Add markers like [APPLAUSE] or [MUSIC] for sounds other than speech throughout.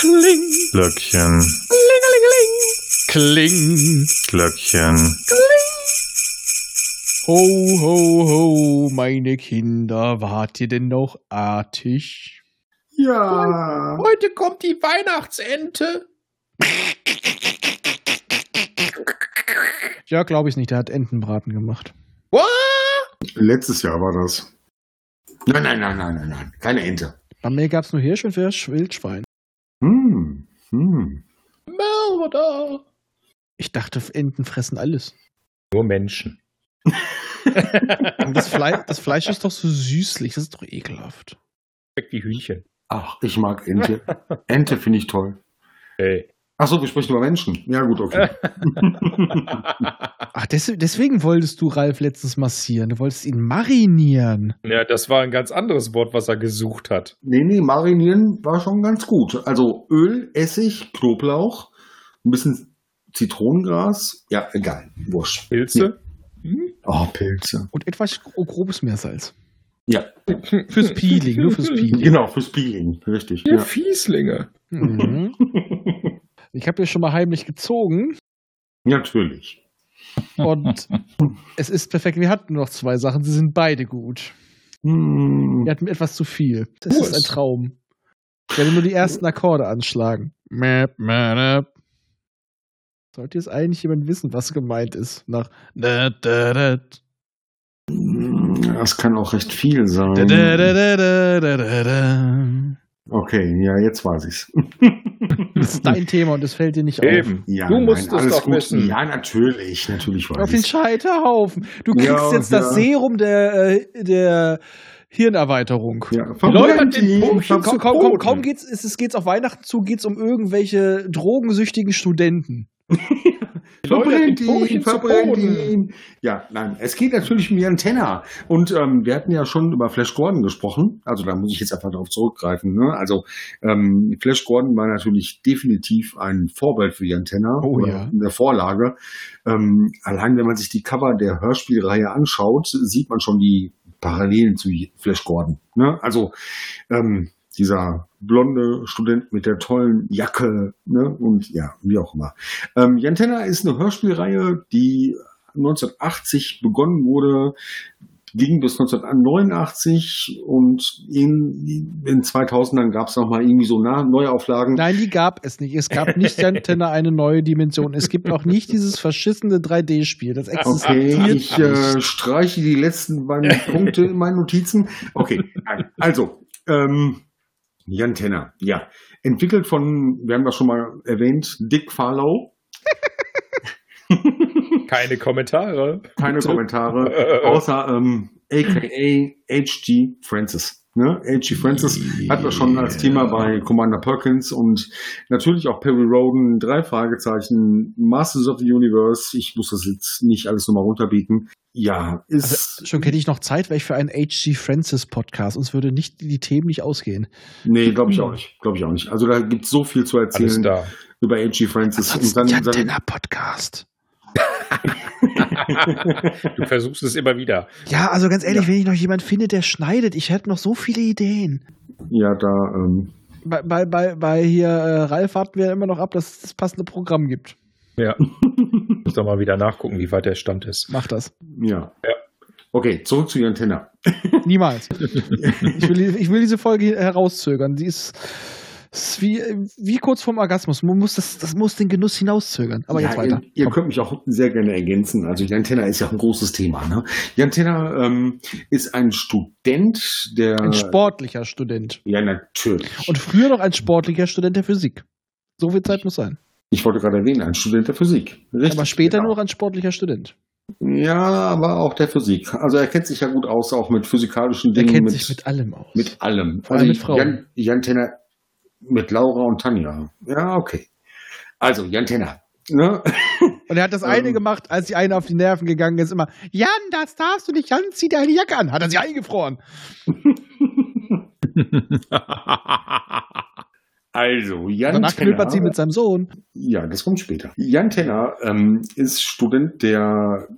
Kling. Glöckchen, Kling. Glöckchen. Ho, ho, ho, meine Kinder, wart ihr denn noch artig? Ja. Heute kommt die Weihnachtsente. Ja, glaube ich nicht, der hat Entenbraten gemacht. What? Letztes Jahr war das. Nein, nein, nein, nein, nein, nein. Keine Ente. Bei mir gab es nur Hirsch und Wildschwein. Hm. Mörder. Ich dachte, Enten fressen alles. Nur Menschen. Das, Fle das Fleisch ist doch so süßlich, das ist doch ekelhaft. Schmeckt wie Hühnchen. Ach, ich mag Ente. Ente finde ich toll. Ey. Ach so, wir sprechen über Menschen. Ja, gut, okay. [LAUGHS] Ach, des deswegen wolltest du Ralf letztens massieren. Du wolltest ihn marinieren. ja, das war ein ganz anderes Wort, was er gesucht hat. nee, nee, marinieren war schon ganz gut. Also Öl, Essig, Knoblauch, ein bisschen Zitronengras. Ja, egal. Wurscht. Pilze? Oh, Pilze. Und etwas gro- grobes Meersalz. Ja, Fürs Peeling, nur fürs [LAUGHS] Peeling. genau, fürs Peeling. Richtig. Ihr Ja. Fieslinge. Mhm. [LAUGHS] Ich habe ja schon mal heimlich gezogen Natürlich. und es ist perfekt. Wir hatten noch zwei Sachen, sie sind beide gut. Hm. Wir hatten etwas zu viel. Das ist ein Traum. Ich werde nur die ersten Akkorde anschlagen. Sollte jetzt eigentlich jemand wissen, was gemeint ist? Nach da, da, da, Das kann auch recht viel sein. Okay, ja, jetzt weiß ich's. [LAUGHS] Das ist dein Thema und es fällt dir nicht auf. Eben. Ja, du musst nein, es alles doch gut. wissen. Ja, natürlich, natürlich Auf weiß den ich's. Scheiterhaufen. Du kriegst Ja, jetzt das ja. Serum der, äh, der Hirnerweiterung. Ja, Leute, den Pumpchen Kaum, kaum, Boden. kaum geht's, es, es geht's auf Weihnachten zu, geht's um irgendwelche drogensüchtigen Studenten. [LAUGHS] Verbrennt ihn, verbrennt ihn. Ja, nein, es geht natürlich um die Antenna. Und ähm, wir hatten ja schon über Flash Gordon gesprochen. Also da muss ich jetzt einfach darauf zurückgreifen. Ne? Also ähm, Flash Gordon war natürlich definitiv ein Vorbild für die Antenna. Oh ja. In der Vorlage. Ähm, allein wenn man sich die Cover der Hörspielreihe anschaut, sieht man schon die Parallelen zu Flash Gordon. Ne? Also ähm, dieser blonde Student mit der tollen Jacke, ne? Und ja, wie auch immer. Ähm, Jantenna ist eine Hörspielreihe, die 1980 begonnen wurde, ging bis 1989 und in, in 2000ern gab es nochmal irgendwie so Neuauflagen. Nein, die gab es nicht. Es gab nicht der Antenne [LAUGHS] eine neue Dimension. Es gibt auch nicht dieses verschissene 3D-Spiel. Das existiert Okay, ich äh, streiche die letzten beiden Punkte in meinen Notizen. Okay, also, ähm, Jan Tenner, ja. Entwickelt von, wir haben das schon mal erwähnt, Dick Farlow. [LAUGHS] Keine Kommentare. Keine Kommentare, [LAUGHS] außer ähm, aka H.G. Francis. Ne? H.G. Francis hatten wir schon als Thema bei Commander Perkins und natürlich auch Perry Roden, drei Fragezeichen, Masters of the Universe. Ich muss das jetzt nicht alles nochmal runterbieten. Ja, ist. Also, schon hätte ich noch Zeit, wäre ich für einen H.G. Francis Podcast. Uns würde nicht die Themen nicht ausgehen. Nee, glaube ich auch nicht. Glaube ich auch nicht. Also da gibt es so viel zu erzählen über H.G. Francis. Und Ansonsten dann, dann, Jantenna Podcast. [LAUGHS] Du versuchst es immer wieder. Ja, also ganz ehrlich, Ja. wenn ich noch jemand finde, der schneidet, ich hätte noch so viele Ideen. ja, da, ähm, Bei, bei, bei, bei hier äh, Ralf warten wir immer noch ab, dass es das passende Programm gibt. Ja. Muss doch mal wieder nachgucken, wie weit der Stand ist. Mach das. ja. Ja. Okay, zurück zu Ihren Tenner. Niemals. [LAUGHS] ich, will, ich will diese Folge herauszögern. Die ist, ist wie, wie kurz vorm Orgasmus. Man muss das, das muss den Genuss hinauszögern. Aber jetzt ja, weiter. Ihr, ihr könnt mich auch sehr gerne ergänzen. Also Jan Tenner ist ja ein großes Thema. Ne? Jan Tenner ähm, ist ein Student, der... Ein sportlicher Student. Ja, natürlich. Und früher noch ein sportlicher Student der Physik. So viel Zeit muss sein. ich wollte gerade erwähnen, ein Student der Physik. Richtig, Aber später genau. nur noch ein sportlicher Student. Ja, aber auch der Physik. Also er kennt sich ja gut aus, auch mit physikalischen Dingen. kennt mit, sich mit allem aus. Mit allem. Vor allem mit Frauen. Jan, Jan Tenner mit Laura und Tanja. Ja, okay. Also, Jan Tenner. Ne? [LAUGHS] Und er hat das eine Ähm. gemacht, als die eine auf die Nerven gegangen ist, immer, Jan, das darfst du nicht, Jan, zieh deine Jacke an. Hat er sie eingefroren. [LAUGHS] Also, Jan Danach Tenner. knippert sie mit seinem Sohn. Ja, das kommt später. Jan Tenner ähm, ist Student der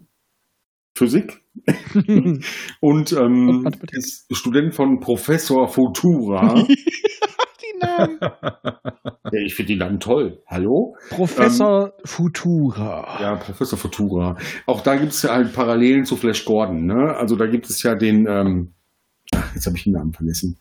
Physik [LAUGHS] und ähm, Mathematik. ist Student von Professor Futura. [LAUGHS] die Namen. Ich finde die Namen toll. Hallo? Professor ähm, Futura. Ja, Professor Futura. Auch da gibt es ja halt Parallelen zu Flash Gordon. Ne? Also da gibt es ja den, ähm, ach, jetzt habe ich den Namen vergessen.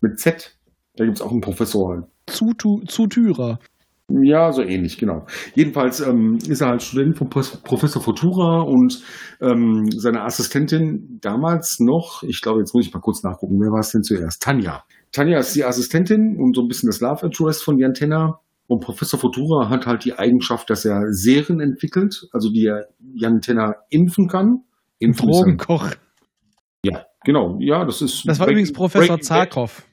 Mit Z. Da gibt es auch einen Professor. Zutyra. Ja, so ähnlich, genau. Jedenfalls ähm, ist er halt Student von Professor Futura und ähm, seine Assistentin damals noch, ich glaube, jetzt muss ich mal kurz nachgucken, wer war es denn zuerst? Tanja. Tanja ist die Assistentin und so ein bisschen das Love Interest von Jantenna. Und Professor Futura hat halt die Eigenschaft, dass er Serien entwickelt, also die er Jantenna impfen kann. Impfen Drogenkoch. Ja, genau. Ja, das ist. Das war übrigens Professor Zarkov.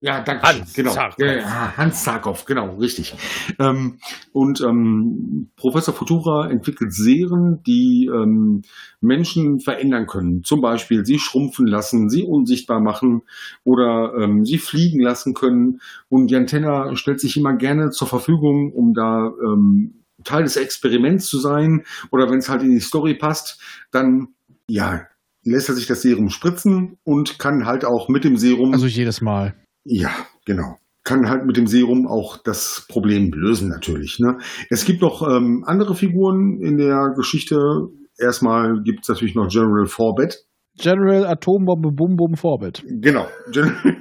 Ja, danke. Hans genau. Zarkov. Ja, ja, Hans Zarkov, genau, richtig. Ähm, und ähm, Professor Futura entwickelt Serien, die ähm, Menschen verändern können. Zum Beispiel sie schrumpfen lassen, sie unsichtbar machen oder ähm, sie fliegen lassen können. Und Jantenna stellt sich immer gerne zur Verfügung, um da ähm, Teil des Experiments zu sein. Oder wenn es halt in die Story passt, dann ja, lässt er sich das Serum spritzen und kann halt auch mit dem Serum. Also jedes Mal. Ja, genau. Kann halt mit dem Serum auch das Problem lösen, natürlich. Ne? Es gibt noch ähm, andere Figuren in der Geschichte. Erstmal gibt es natürlich noch General Forbett. General Atombombe Bum Bum Forbett. Genau. [LAUGHS] General,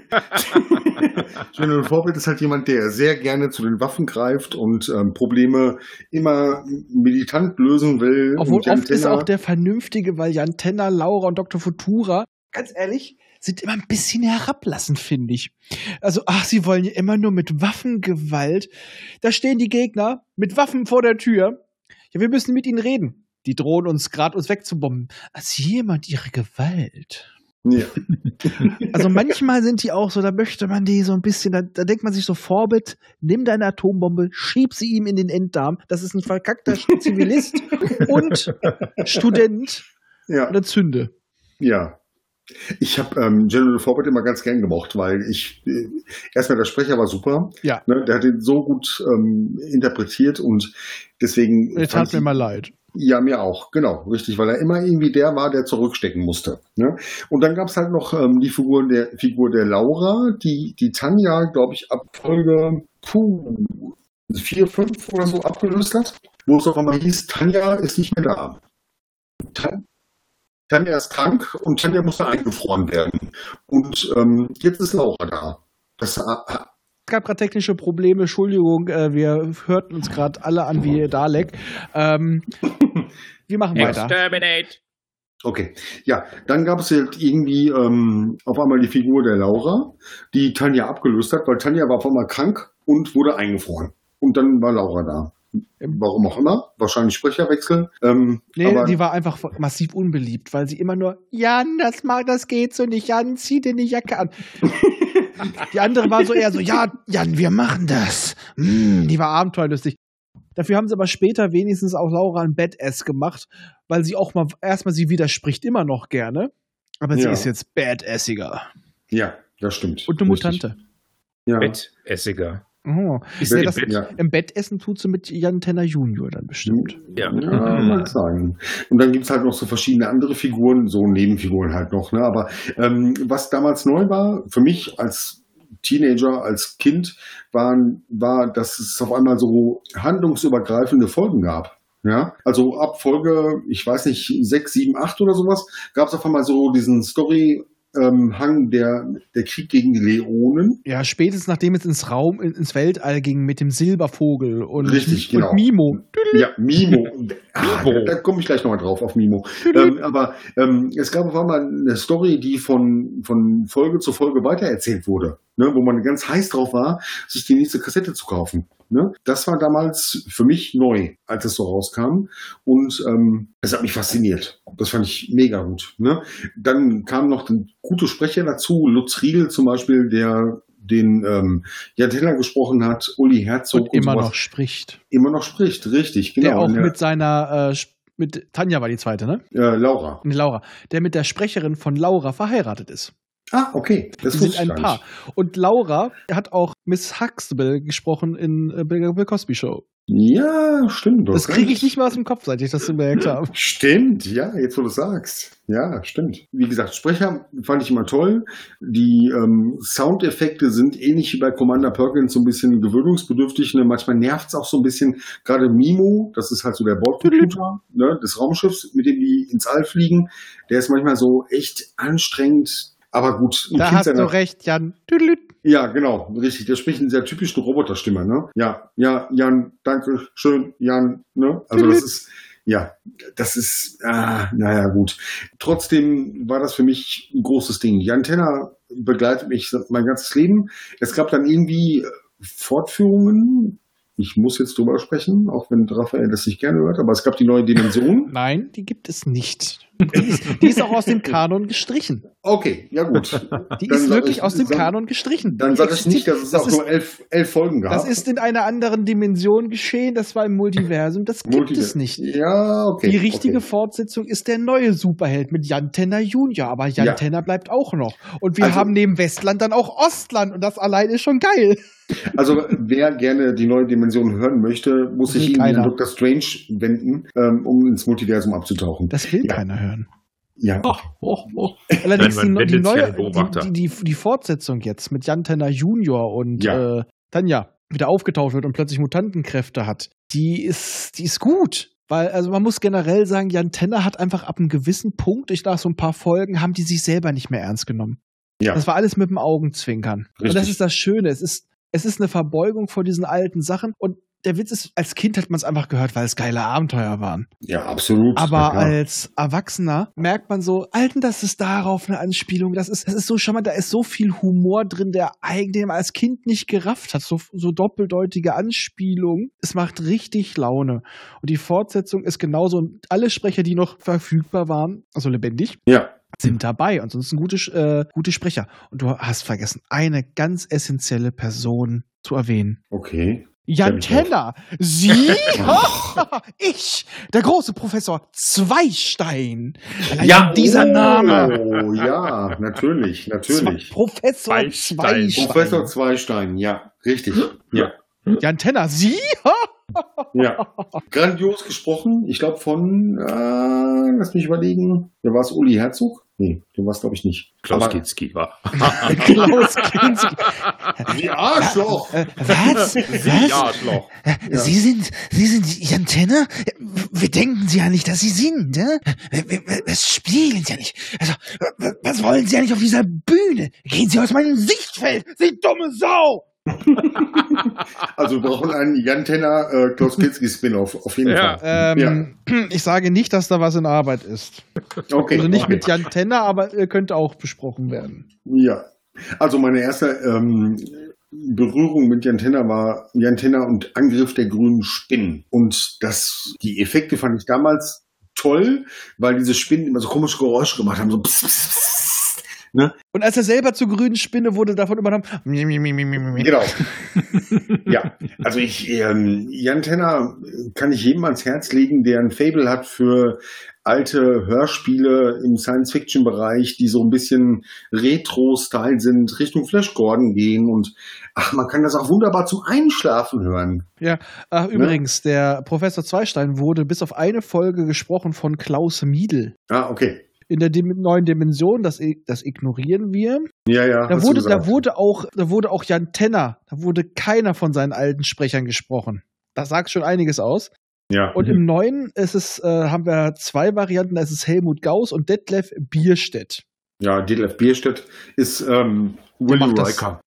General Forbett ist halt jemand, der sehr gerne zu den Waffen greift und ähm, Probleme immer militant lösen will. Obwohl oft ist auch der Vernünftige, weil Jantenna, Laura und Dr. Futura, ganz ehrlich, sind immer ein bisschen herablassend, finde ich. Also, ach, sie wollen ja immer nur mit Waffengewalt. Da stehen die Gegner mit Waffen vor der Tür. Ja, wir müssen mit ihnen reden. Die drohen uns gerade uns wegzubomben. Als jemand ihre Gewalt. Ja. [LAUGHS] also manchmal sind die auch so, da möchte man die so ein bisschen, da, da denkt man sich so, Vorbild, nimm deine Atombombe, schieb sie ihm in den Enddarm. Das ist ein verkackter Zivilist [LAUGHS] und Student ja. oder Zünde. Ja, ich habe ähm, General Forbett immer ganz gern gemocht, weil ich äh, erstmal der Sprecher war super. Ja. Ne, der hat ihn so gut ähm, interpretiert und deswegen. Es tat mir mal leid. Ja, mir auch, genau, richtig, weil er immer irgendwie der war, der zurückstecken musste. Ne? Und dann gab es halt noch ähm, die Figur der Figur der Laura, die die Tanja, glaube ich, ab Folge puh, vier, fünf oder so abgelöst hat, wo es auf einmal hieß, Tanja ist nicht mehr da. Tan Tanja ist krank und Tanja musste eingefroren werden. Und ähm, jetzt ist Laura da. Das, äh, es gab gerade technische Probleme, Entschuldigung, äh, wir hörten uns gerade alle an wie Dalek. Ähm, [LAUGHS] wir machen weiter. Exterminate. Okay, ja, dann gab es halt irgendwie ähm, auf einmal die Figur der Laura, die Tanja abgelöst hat, weil Tanja war auf einmal krank und wurde eingefroren. Und dann war Laura da. Warum auch immer. Wahrscheinlich Sprecherwechsel. Ähm, nee, die war einfach massiv unbeliebt, weil sie immer nur, Jan, das mag, das geht so nicht, Jan, zieh dir die Jacke an. [LAUGHS] die andere war so eher so, ja, Jan, wir machen das. Mm, die war abenteuerlustig. Dafür haben sie aber später wenigstens auch Laura ein Badass gemacht, weil sie auch mal, erstmal sie widerspricht immer noch gerne, aber sie ja. ist jetzt badassiger. Ja, das stimmt. Und eine Mutante. Ja. Badassiger. Oh. Ist ja, das, Bett, ja. Im Bett essen tut sie mit Jan Tenner Junior dann bestimmt. Ja, ja mag sein. Und dann gibt es halt noch so verschiedene andere Figuren, so Nebenfiguren halt noch. Ne? Aber ähm, was damals neu war, für mich als Teenager, als Kind, waren, war, dass es auf einmal so handlungsübergreifende Folgen gab. Ja, also ab Folge, ich weiß nicht, sechs, sieben, acht oder sowas, gab es auf einmal so diesen Story ähm, Hang der, der Krieg gegen die Leonen. Ja, spätestens nachdem es ins Raum, ins Weltall ging mit dem Silbervogel und, Richtig, genau. und Mimo. Ja, [LAUGHS] Mimo. Ah, da, da komme ich gleich nochmal drauf, auf Mimo. ähm, aber ähm, es gab auf einmal eine Story, die von, von Folge zu Folge weitererzählt wurde, ne, wo man ganz heiß drauf war, sich die nächste Kassette zu kaufen. Ne? Das war damals für mich neu, als es so rauskam. Und ähm, das hat mich fasziniert. Das fand ich mega gut. Ne? Dann kamen noch gute Sprecher dazu. Lutz Riedel zum Beispiel, der den ähm, Jan Teller gesprochen hat, Uli Herzog. Und, und immer sowas. noch spricht. Immer noch spricht, richtig, genau. Der auch der, mit seiner, äh, mit Tanja war die zweite, ne? Äh, Laura. Laura. Der mit der Sprecherin von Laura verheiratet ist. Ah, okay. Das sind ein Paar. Und Laura hat auch Miss Huxtable gesprochen in äh, Bill Cosby Show. Ja, stimmt. Das kriege ich nicht mehr aus dem Kopf, seit ich das gemerkt [LAUGHS] habe. Stimmt, ja, jetzt wo du sagst. Ja, stimmt. Wie gesagt, Sprecher fand ich immer toll. Die ähm, Soundeffekte sind ähnlich wie bei Commander Perkins so ein bisschen gewöhnungsbedürftig. Ne? Manchmal nervt es auch so ein bisschen. Gerade Mimo, das ist halt so der Bordcomputer ne, des Raumschiffs, mit dem die ins All fliegen. Der ist manchmal so echt anstrengend. Aber gut. Da hast du recht, Jan. Tüdelüt. Ja, genau, richtig. Der spricht in sehr typischen Roboterstimme, ne? Ja, ja, Jan, danke, schön, Jan, ne? Also das ist, ja, das ist, ah, naja, gut. Trotzdem war das für mich ein großes Ding. Die Antenna begleitet mich mein ganzes Leben. Es gab dann irgendwie Fortführungen, ich muss jetzt drüber sprechen, auch wenn Raphael das nicht gerne hört, aber es gab die neue Dimension. Nein, die gibt es nicht. Die ist, die ist auch aus dem Kanon gestrichen. Okay, ja gut. Die dann ist wirklich ich, aus dem dann, Kanon gestrichen. Dann sag ich nicht, dass es das auch ist, nur elf, elf Folgen gab. Das ist in einer anderen Dimension geschehen, das war im Multiversum, das gibt Multiver es nicht. Ja, okay. Die richtige okay. Fortsetzung ist der neue Superheld mit Jan Tenner Junior, aber Jan ja. Tenner bleibt auch noch. Und wir also, haben neben Westland dann auch Ostland und das allein ist schon geil. [LAUGHS] Also wer gerne die neue Dimension hören möchte, muss sich an Dr. Strange wenden, ähm, um ins Multiversum abzutauchen. Das will ja. keiner hören. Ja. Oh, oh, oh. [LAUGHS] Allerdings die, die, neue, die, die, die, Fortsetzung jetzt mit Jan Tenner Junior und ja. äh, Tanja wieder aufgetaucht wird und plötzlich Mutantenkräfte hat, die ist, die ist gut. Weil, also man muss generell sagen, Jan Tenner hat einfach ab einem gewissen Punkt, ich nach so ein paar Folgen, haben die sich selber nicht mehr ernst genommen. Ja. Das war alles mit dem Augenzwinkern. Richtig. Und das ist das Schöne. Es ist, es ist eine Verbeugung vor diesen alten Sachen und der Witz ist, als Kind hat man es einfach gehört, weil es geile Abenteuer waren. Ja, absolut. Aber ja, als Erwachsener merkt man so, Alten, das ist darauf eine Anspielung. Das ist, das ist so charmant, da ist so viel Humor drin, der eigentlich als Kind nicht gerafft hat. So, so doppeldeutige Anspielungen. Es macht richtig Laune. Und die Fortsetzung ist genauso. Und alle Sprecher, die noch verfügbar waren, also lebendig, ja sind dabei. Ansonsten gute, äh, gute Sprecher. Und du hast vergessen, eine ganz essentielle Person zu erwähnen. Okay. Jan Tenner, Sie? [LAUGHS] ich, der große Professor Zweistein. Allein ja, dieser oh, Name. Ja, natürlich, natürlich. Professor Zweistein. Zweistein. Professor Zweistein, ja, richtig. Ja. Jan Tenner, Sie? ja, grandios gesprochen. Ich glaube von, äh, lass mich überlegen, wer war es, Uli Herzog? Nee, du warst, glaube ich, nicht. Klaus Kinski war. [LAUGHS] Klaus Kinski. Wie Arschloch. Äh, was? Wie Arschloch. Ja. Sie sind, Sie sind Jan Tenner? Wir denken Sie ja nicht, dass Sie sind, ne? Das spielen Sie ja nicht. Also, was wollen Sie ja nicht auf dieser Bühne? Gehen Sie aus meinem Sichtfeld, Sie dumme Sau! [LAUGHS] also wir brauchen einen Jan Tenner äh, Klaus Kinski Spin-off, auf jeden ja. Fall. Ähm, ja. [CLEARS THROAT] Ich sage nicht, dass da was in Arbeit ist. Okay. Also nicht okay. mit Jan Tenner, aber äh, könnte auch besprochen werden. Ja. Also meine erste ähm, Berührung mit Jan Tenner war Jan Tenner und Angriff der grünen Spinnen. Und das, die Effekte fand ich damals toll, weil diese Spinnen immer so komische Geräusche gemacht haben, so pss, pss, pss Ne? Und als er selber zur grünen Spinne wurde, davon übernommen. Genau. [LAUGHS] ja, also ich, ähm, Jan Tenner kann ich jedem ans Herz legen, der ein Fable hat für alte Hörspiele im Science-Fiction-Bereich, die so ein bisschen Retro-Style sind, Richtung Flash Gordon gehen und ach, man kann das auch wunderbar zum Einschlafen hören. Ja, ach, ne? übrigens, der Professor Zweistein wurde bis auf eine Folge gesprochen von Klaus Miedl. Ah, okay in der neuen Dimension, das, das ignorieren wir. Ja, ja. Da wurde, da wurde auch, da wurde auch Jan Tenner, da wurde keiner von seinen alten Sprechern gesprochen. Das sagt schon einiges aus. Ja. Und im neuen ist es, äh, haben wir zwei Varianten, da ist es Helmut Gauss und Detlef Bierstedt. Ja, Detlef Bierstedt ist ähm, Willy Riker.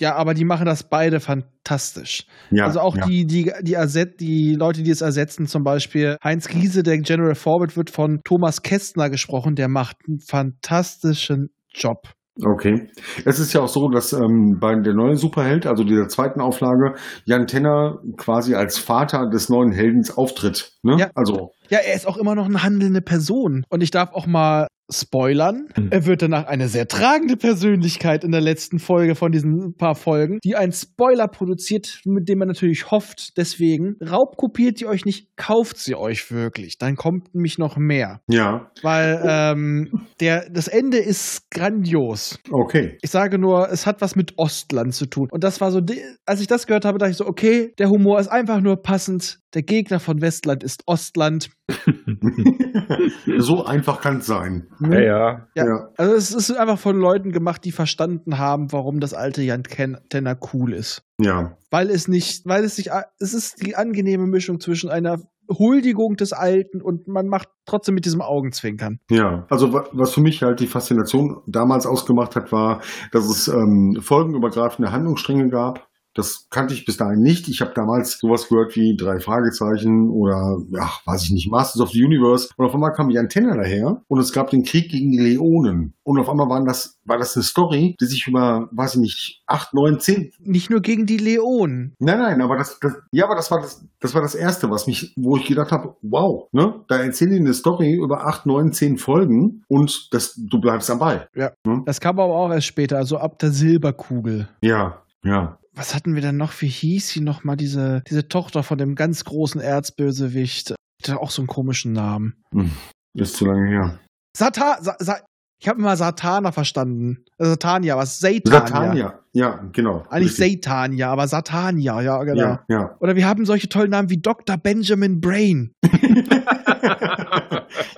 Ja, aber die machen das beide fantastisch. Ja, also auch ja. die, die, die, Erset die Leute, die es ersetzen, zum Beispiel Heinz Giese, der General Forward, wird von Thomas Kästner gesprochen, der macht einen fantastischen Job. Okay. Es ist ja auch so, dass ähm, bei der neuen Superheld, also dieser zweiten Auflage, Jan Tenner quasi als Vater des neuen Heldens auftritt. Ne? Ja. Also. Ja, er ist auch immer noch eine handelnde Person. Und ich darf auch mal spoilern. Mhm. Er wird danach eine sehr tragende Persönlichkeit in der letzten Folge von diesen paar Folgen, die einen Spoiler produziert, mit dem man natürlich hofft. Deswegen raubkopiert ihr euch nicht, kauft sie euch wirklich. Dann kommt nämlich noch mehr. Ja. Weil ähm, der, das Ende ist grandios. Okay. Ich sage nur, es hat was mit Ostland zu tun. Und das war so, als ich das gehört habe, dachte ich so, okay, der Humor ist einfach nur passend. Der Gegner von Westland ist Ostland. [LAUGHS] so einfach kann es sein. Ja, ja, ja. ja. Also es ist einfach von Leuten gemacht, die verstanden haben, warum das alte Jan Tenner cool ist. Ja. Weil es nicht, weil es sich, es ist die angenehme Mischung zwischen einer Huldigung des Alten und man macht trotzdem mit diesem Augenzwinkern. Ja, also was für mich halt die Faszination damals ausgemacht hat, war, dass es ähm, folgenübergreifende Handlungsstränge gab das kannte ich bis dahin nicht. Ich habe damals sowas gehört wie drei Fragezeichen oder, ja, weiß ich nicht, Masters of the Universe. Und auf einmal kam die Antenne daher und es gab den Krieg gegen die Leonen. Und auf einmal waren das, war das eine Story, die sich über, weiß ich nicht, acht, neun, zehn. Nicht nur gegen die Leonen. Nein, nein, aber das, das ja, aber das war das, das war das erste, was mich, wo ich gedacht habe, wow, ne, da erzählen die eine Story über acht, neun, zehn Folgen und das, du bleibst am Ball. Ja. Ne? Das kam aber auch erst später, also ab der Silberkugel. Ja, ja was hatten wir denn noch? Wie hieß sie nochmal, diese, diese Tochter von dem ganz großen Erzbösewicht? Die hat auch so einen komischen Namen. Hm, ist zu lange her. Satan, Sa Sa ich habe immer Satana verstanden. Äh, Satania, was? Satania. Satania, ja, genau. Eigentlich richtig. Satania, aber Satania, ja, genau. Ja, ja. Oder wir haben solche tollen Namen wie Dr. Benjamin Brain. [LAUGHS]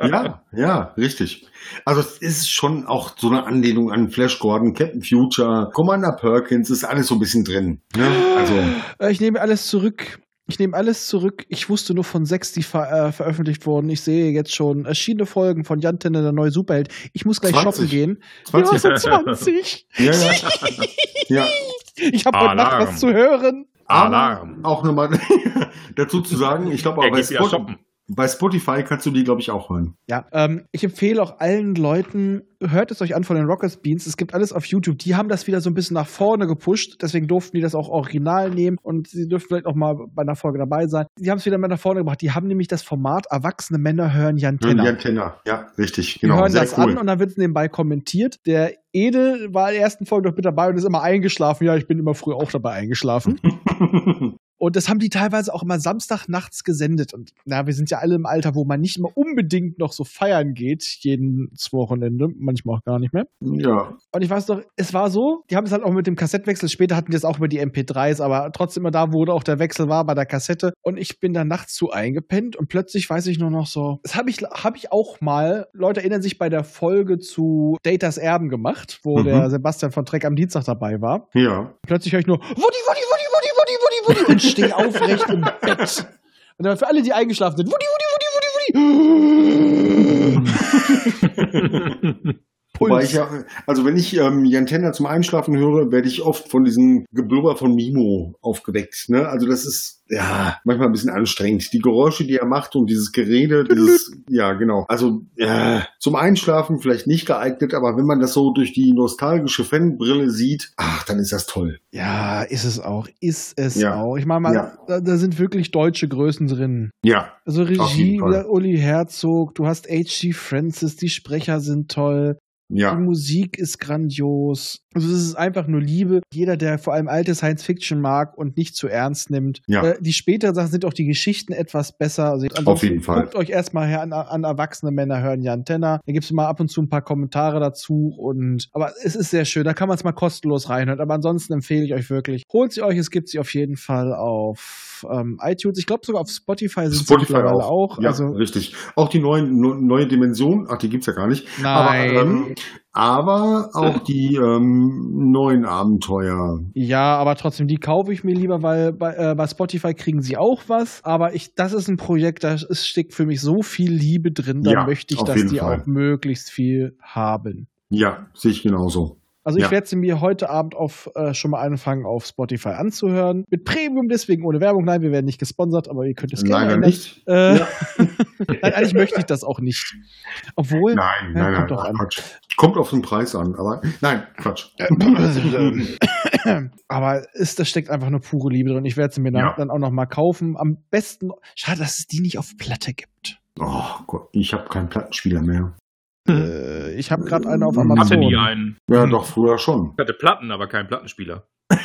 ja, ja, richtig. Also es ist schon auch so eine Anlehnung an Flash Gordon, Captain Future, Commander Perkins, ist alles so ein bisschen drin. Ne? Also ich nehme alles zurück. Ich nehme alles zurück. Ich wusste nur von sechs, die ver äh, veröffentlicht wurden. Ich sehe jetzt schon erschienene Folgen von Jan Tenne, der neue Superheld. Ich muss gleich 20. shoppen gehen. 20. Ja, so 20. [LAUGHS] ja, ja. [LAUGHS] ja. Ich habe heute Nacht was zu hören. Alarm. Auch nochmal [LAUGHS] dazu zu sagen, ich glaube aber bei, Spot, bei Spotify kannst du die, glaube ich, auch hören. Ja, ähm, ich empfehle auch allen Leuten, hört es euch an von den Rockets Beans. Es gibt alles auf YouTube. Die haben das wieder so ein bisschen nach vorne gepusht. Deswegen durften die das auch original nehmen und sie dürften vielleicht auch mal bei einer Folge dabei sein. Die haben es wieder mal nach vorne gebracht. Die haben nämlich das Format Erwachsene Männer hören Jan Tenner. Jan Tenner, ja, richtig. Genau. Die hören Sehr das cool. an und dann wird es nebenbei kommentiert. Der Edel war in der ersten Folge noch mit dabei und ist immer eingeschlafen. Ja, ich bin immer früh auch dabei eingeschlafen. [LAUGHS] Und das haben die teilweise auch immer Samstag nachts gesendet. Und na, wir sind ja alle im Alter, wo man nicht immer unbedingt noch so feiern geht, jeden Wochenende, manchmal auch gar nicht mehr. Ja. Und ich weiß doch, es war so, die haben es halt auch mit dem Kassettwechsel, später hatten die es auch über die MP3s, aber trotzdem immer da, wo auch der Wechsel war bei der Kassette. Und ich bin da nachts zu eingepennt und plötzlich weiß ich nur noch so, das habe ich, hab ich auch mal, Leute erinnern sich bei der Folge zu Datas Erben gemacht, wo mhm. der Sebastian von Trek am Dienstag dabei war. Ja. Plötzlich höre ich nur, Woody, Woody, Woody und stehe aufrecht im Bett. Und dann für alle, die eingeschlafen sind, Woody, Woody, Woody, Woody, Woody. Wobei ich ja, also wenn ich ähm, Jan Tenner zum Einschlafen höre, werde ich oft von diesem Geblubber von Mimo aufgeweckt. Ne? Also das ist ja manchmal ein bisschen anstrengend. Die Geräusche, die er macht und dieses Gerede, [LAUGHS] dieses, ja genau. Also ja, zum Einschlafen vielleicht nicht geeignet, aber wenn man das so durch die nostalgische Fanbrille sieht, ach, dann ist das toll. Ja, ist es auch, ist es ja. auch. Ich meine, ja. da, da, sind wirklich deutsche Größen drin. Ja. Also Regie, Uli Herzog, du hast H.G. Francis, die Sprecher sind toll. Ja. Die Musik ist grandios. Also es ist einfach nur Liebe. Jeder, der vor allem alte Science Fiction mag und nicht zu ernst nimmt. Ja. Äh, die späteren Sachen sind auch die Geschichten etwas besser. Also Auf jeden Fall. Guckt euch erstmal her an, an erwachsene Männer hören Jan Tenner. Da gibt es mal ab und zu ein paar Kommentare dazu. Und aber es ist sehr schön. Da kann man es mal kostenlos reinhören. Aber ansonsten empfehle ich euch wirklich. Holt sie euch. Es gibt sie auf jeden Fall auf ähm, iTunes. Ich glaube sogar auf Spotify sind Spotify sie mittlerweile auch. auch. Ja, also, richtig. Auch die neuen, neue Dimension. Ach, die gibt es ja gar nicht. Nein. Aber, ähm, aber auch die ähm, neuen Abenteuer. Ja, aber trotzdem, die kaufe ich mir lieber, weil bei, äh, bei Spotify kriegen sie auch was. Aber ich, das ist ein Projekt, da steckt für mich so viel Liebe drin, da ja, möchte ich, dass die Fall. auch möglichst viel haben. Ja, sehe ich genauso. Also ich ja. werde sie mir heute Abend auf äh, schon mal anfangen auf Spotify anzuhören. Mit Premium deswegen ohne Werbung. Nein, wir werden nicht gesponsert, aber ihr könnt es gerne. Leider nicht. Äh, ja. [LAUGHS] nein, eigentlich möchte ich das auch nicht. Obwohl. Nein, nein, kommt nein. Doch an. Quatsch. Kommt auf den Preis an, aber nein, Quatsch. [LAUGHS] aber ist, da steckt einfach nur pure Liebe drin. Ich werde sie mir ja. dann auch noch mal kaufen. Am besten. Schade, dass es die nicht auf Platte gibt. Oh Gott, ich habe keinen Plattenspieler mehr. Äh, ich habe gerade einen auf Hm. Hatte nie Amazon. einen. Ja, doch, früher schon. Ich hatte Platten, aber keinen Plattenspieler. [LAUGHS]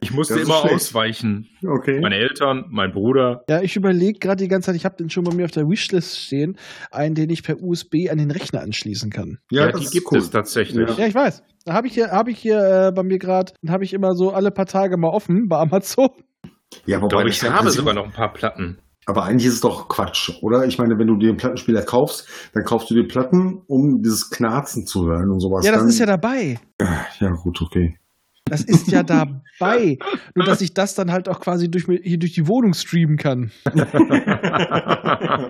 Ich musste immer schlecht. ausweichen. Okay. Meine Eltern, mein Bruder. Ja, ich überlege gerade die ganze Zeit, ich habe den schon bei mir auf der Wishlist stehen, einen, den ich per USB an den Rechner anschließen kann. Ja, das die gibt cool. es tatsächlich. Ja. Ja, ich weiß. Da habe ich hier, habe ich hier äh, bei mir gerade, dann habe ich immer so alle paar Tage mal offen bei Amazon. Ja, Ich wobei glaube, ich ja habe sogar noch ein paar Platten. Aber eigentlich ist es doch Quatsch, oder? Ich meine, wenn du dir einen Plattenspieler kaufst, dann kaufst du dir Platten, um dieses Knarzen zu hören und sowas. Ja, das dann, ist ja dabei. Ja, gut, okay. Das ist ja [LAUGHS] dabei. Nur, dass ich das dann halt auch quasi durch, hier durch die Wohnung streamen kann. [LAUGHS]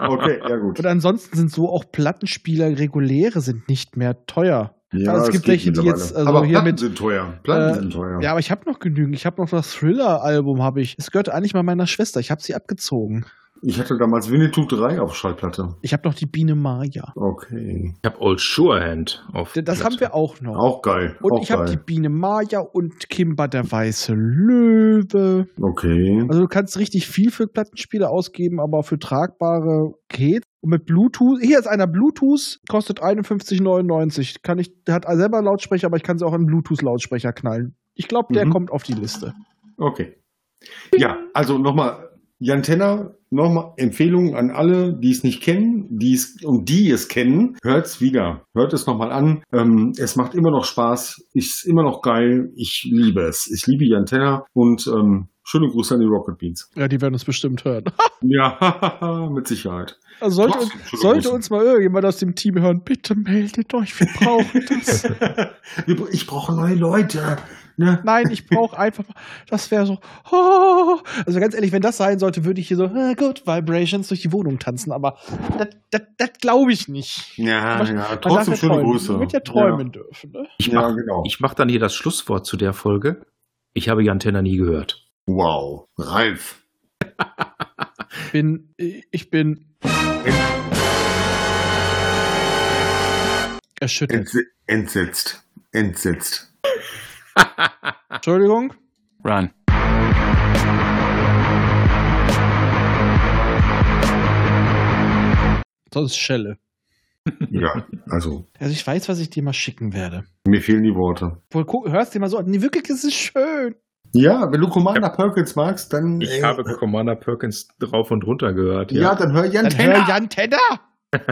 okay, ja gut. Und ansonsten sind so auch Plattenspieler reguläre sind nicht mehr teuer. Ja, Also es gibt welche, die jetzt, also Aber hier Platten mit- sind teuer. Platten Äh, sind teuer. Ja, aber ich habe noch genügend. Ich habe noch das Thriller-Album, habe ich. Es gehört eigentlich mal meiner Schwester. Ich habe sie abgezogen. Ich hatte damals Winnetou 3 auf Schallplatte. Ich habe noch die Biene Maya. Okay. Ich habe Old Surehand auf. Das haben wir auch noch. Auch geil. Und auch ich habe die Biene Maya und Kimber der weiße Löwe. Okay. Also du kannst richtig viel für Plattenspiele ausgeben, aber für tragbare geht. Und mit Bluetooth, hier ist einer Bluetooth, kostet 51,99. Kann ich, der hat selber einen Lautsprecher, aber ich kann sie auch an Bluetooth-Lautsprecher knallen. Ich glaube, der Mhm. kommt auf die Liste. Okay. Ja, also nochmal, Jan Tenner, nochmal Empfehlung an alle, die es nicht kennen, die es und die es kennen, hört's wieder. Hört es nochmal an. Ähm, es macht immer noch Spaß, ist immer noch geil. Ich liebe es. Ich liebe Jan Tenner und ähm, schöne Grüße an die Rocket Beans. Ja, die werden uns bestimmt hören. [LAUGHS] Ja, [LAUGHS] mit Sicherheit. Also sollte, uns, sollte uns mal irgendjemand aus dem Team hören, bitte meldet euch, wir brauchen [LAUGHS] das. Ich brauche neue Leute. Ne? Nein, ich brauche einfach, das wäre so, oh. also ganz ehrlich, wenn das sein sollte, würde ich hier so, ah, good Vibrations durch die Wohnung tanzen, aber das, glaube ich nicht. Ja, Man- ja, trotzdem ja schöne träumen. Grüße. Man wird ja träumen dürfen, ne? Ich Ja, mache genau. mach dann hier das Schlusswort zu der Folge. Ich habe Jan Tenner nie gehört. Wow. Ralf. Bin, ich bin erschüttert. Entse entsetzt. Entsetzt. Entschuldigung. Run. Das ist Schelle. Ja, also Also ich weiß, was ich dir mal schicken werde. mir fehlen die Worte. Wohl, guck, hörst dir mal so an. Nee, wirklich, das ist schön. Ja, wenn du Commander Perkins magst, dann. Ich äh, habe Commander Perkins drauf und runter gehört. Ja, dann hör Jan Dann Tenner. hör Jan Tenner.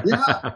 Ja.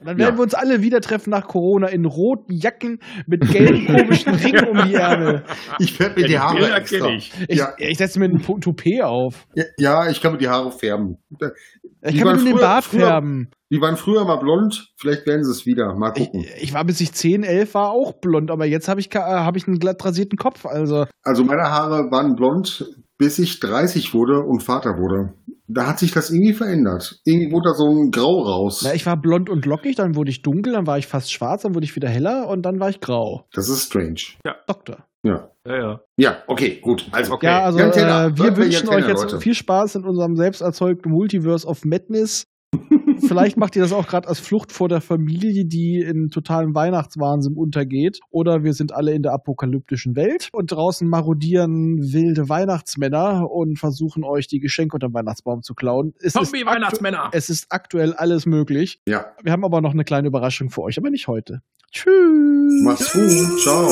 Und dann werden Ja. wir uns alle wieder treffen nach Corona in roten Jacken mit gelben komischen Ringen um die Ärmel. Ich färbe mir Ja, die die Haare Bilder extra. ich. Ich, Ja. ich setze mir ein Toupet auf. Ja, ja, ich kann mir die Haare färben. Ich Die kann mir waren nur den früher- Bart früher- färben. Die waren früher mal blond, vielleicht werden sie es wieder. Mal Ich, gucken. ich war bis ich 10, 11 war auch blond, aber jetzt habe ich, äh, hab ich einen glatt rasierten Kopf. Also Also meine Haare waren blond, bis ich 30 wurde und Vater wurde. Da hat sich das irgendwie verändert. Irgendwie wurde da so ein Grau raus. na, ich war blond und lockig, dann wurde ich dunkel, dann war ich fast schwarz, dann wurde ich wieder heller und dann war ich grau. Das ist strange. Doktor. Ja. Ja, ja. Ja, okay, gut. Also, Okay. Ja, also äh, wir wünschen euch jetzt Leute. viel Spaß in unserem selbst erzeugten Multiverse of Madness. [LAUGHS] Vielleicht macht ihr das auch gerade als Flucht vor der Familie, die in totalem Weihnachtswahnsinn untergeht. Oder wir sind alle in der apokalyptischen Welt und draußen marodieren wilde Weihnachtsmänner und versuchen euch die Geschenke unter dem Weihnachtsbaum zu klauen. Es ist, aktu Zombie-Weihnachtsmänner. es ist aktuell alles möglich. Ja, Wir haben aber noch eine kleine Überraschung für euch, aber nicht heute. Tschüss. mach's gut. Ciao.